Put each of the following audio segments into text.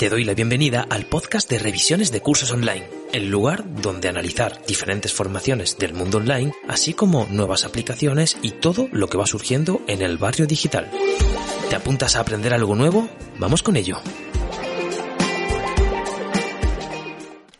Te doy la bienvenida al podcast de revisiones de cursos online, el lugar donde analizar diferentes formaciones del mundo online, así como nuevas aplicaciones y todo lo que va surgiendo en el barrio digital. ¿Te apuntas a aprender algo nuevo? Vamos con ello.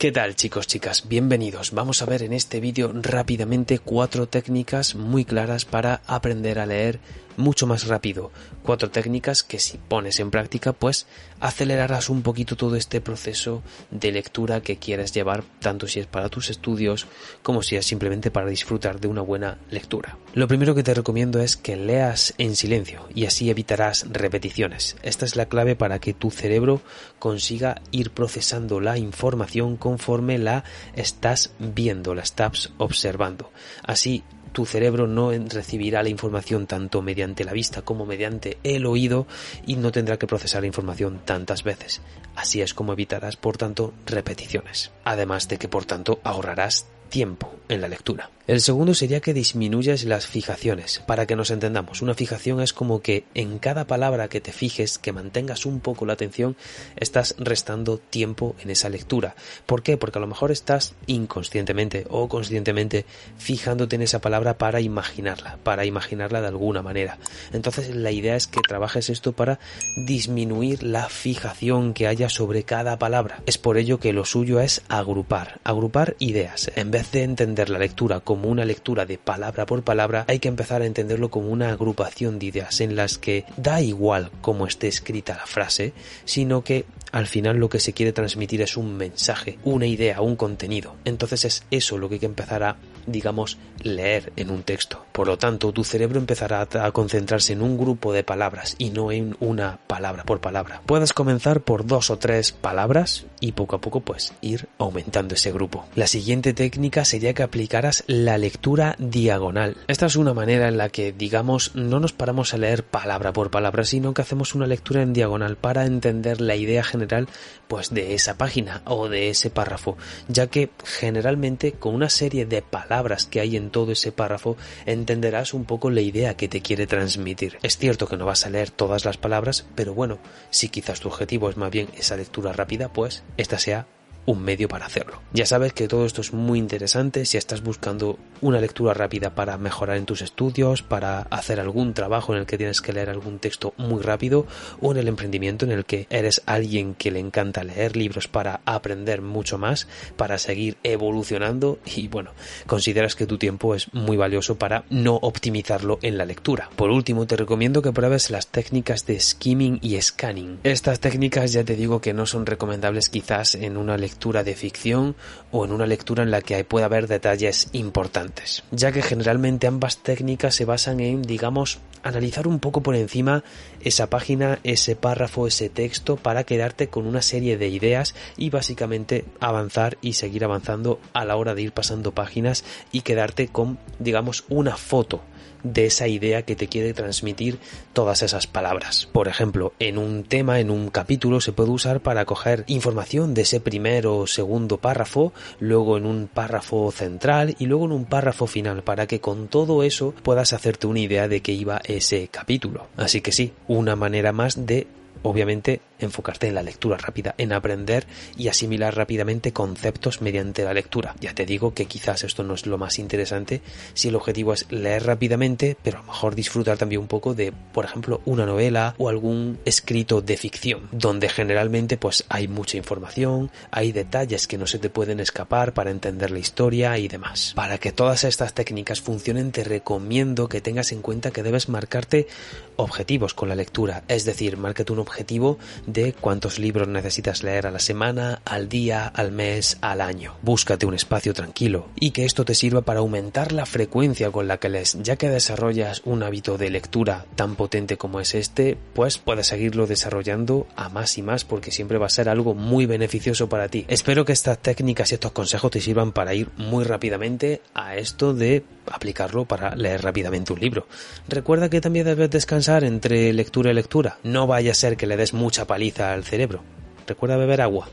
¿Qué tal chicos, chicas? Bienvenidos. Vamos a ver en este vídeo rápidamente cuatro técnicas muy claras para aprender a leer mucho más rápido. Cuatro técnicas que si pones en práctica pues acelerarás un poquito todo este proceso de lectura que quieres llevar tanto si es para tus estudios como si es simplemente para disfrutar de una buena lectura. Lo primero que te recomiendo es que leas en silencio y así evitarás repeticiones. Esta es la clave para que tu cerebro consiga ir procesando la información conforme la estás viendo, la estás observando. Así tu cerebro no recibirá la información tanto mediante la vista como mediante el oído y no tendrá que procesar la información tantas veces. Así es como evitarás, por tanto, repeticiones. Además de que, por tanto, ahorrarás tiempo en la lectura. El segundo sería que disminuyas las fijaciones. Para que nos entendamos, una fijación es como que en cada palabra que te fijes, que mantengas un poco la atención, estás restando tiempo en esa lectura. ¿Por qué? Porque a lo mejor estás inconscientemente o conscientemente fijándote en esa palabra para imaginarla, para imaginarla de alguna manera. Entonces la idea es que trabajes esto para disminuir la fijación que haya sobre cada palabra. Es por ello que lo suyo es agrupar, agrupar ideas. En vez de entender la lectura como una lectura de palabra por palabra, hay que empezar a entenderlo como una agrupación de ideas en las que da igual cómo esté escrita la frase, sino que al final lo que se quiere transmitir es un mensaje, una idea, un contenido. Entonces es eso lo que hay que empezar a, digamos, leer en un texto. Por lo tanto, tu cerebro empezará a concentrarse en un grupo de palabras y no en una palabra por palabra. Puedes comenzar por dos o tres palabras y poco a poco pues ir aumentando ese grupo. La siguiente técnica sería que aplicaras la lectura diagonal. Esta es una manera en la que, digamos, no nos paramos a leer palabra por palabra, sino que hacemos una lectura en diagonal para entender la idea general pues de esa página o de ese párrafo, ya que generalmente con una serie de palabras que hay en todo ese párrafo entenderás un poco la idea que te quiere transmitir. Es cierto que no vas a leer todas las palabras, pero bueno, si quizás tu objetivo es más bien esa lectura rápida, pues esta sea un medio para hacerlo. Ya sabes que todo esto es muy interesante si estás buscando una lectura rápida para mejorar en tus estudios, para hacer algún trabajo en el que tienes que leer algún texto muy rápido o en el emprendimiento en el que eres alguien que le encanta leer libros para aprender mucho más, para seguir evolucionando y bueno, consideras que tu tiempo es muy valioso para no optimizarlo en la lectura. Por último, te recomiendo que pruebes las técnicas de skimming y scanning. Estas técnicas ya te digo que no son recomendables quizás en una lectura lectura de ficción o en una lectura en la que pueda haber detalles importantes, ya que generalmente ambas técnicas se basan en, digamos, analizar un poco por encima esa página, ese párrafo, ese texto para quedarte con una serie de ideas y básicamente avanzar y seguir avanzando a la hora de ir pasando páginas y quedarte con, digamos, una foto de esa idea que te quiere transmitir todas esas palabras. Por ejemplo, en un tema, en un capítulo, se puede usar para coger información de ese primer o segundo párrafo, luego en un párrafo central y luego en un párrafo final, para que con todo eso puedas hacerte una idea de qué iba ese capítulo. Así que sí, una manera más de obviamente enfocarte en la lectura rápida, en aprender y asimilar rápidamente conceptos mediante la lectura. Ya te digo que quizás esto no es lo más interesante si el objetivo es leer rápidamente, pero a lo mejor disfrutar también un poco de, por ejemplo, una novela o algún escrito de ficción, donde generalmente pues hay mucha información, hay detalles que no se te pueden escapar para entender la historia y demás. Para que todas estas técnicas funcionen te recomiendo que tengas en cuenta que debes marcarte objetivos con la lectura, es decir, márcate un objetivo de cuántos libros necesitas leer a la semana, al día, al mes, al año. Búscate un espacio tranquilo y que esto te sirva para aumentar la frecuencia con la que lees, ya que desarrollas un hábito de lectura tan potente como es este, pues puedes seguirlo desarrollando a más y más porque siempre va a ser algo muy beneficioso para ti. Espero que estas técnicas y estos consejos te sirvan para ir muy rápidamente a esto de aplicarlo para leer rápidamente un libro. Recuerda que también debes descansar entre lectura y lectura. No vaya a ser que le des mucha paliza al cerebro. Recuerda beber agua.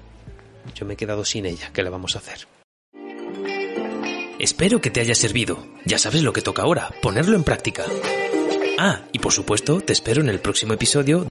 Yo me he quedado sin ella. ¿Qué le vamos a hacer? Espero que te haya servido. Ya sabes lo que toca ahora, ponerlo en práctica. Ah, y por supuesto, te espero en el próximo episodio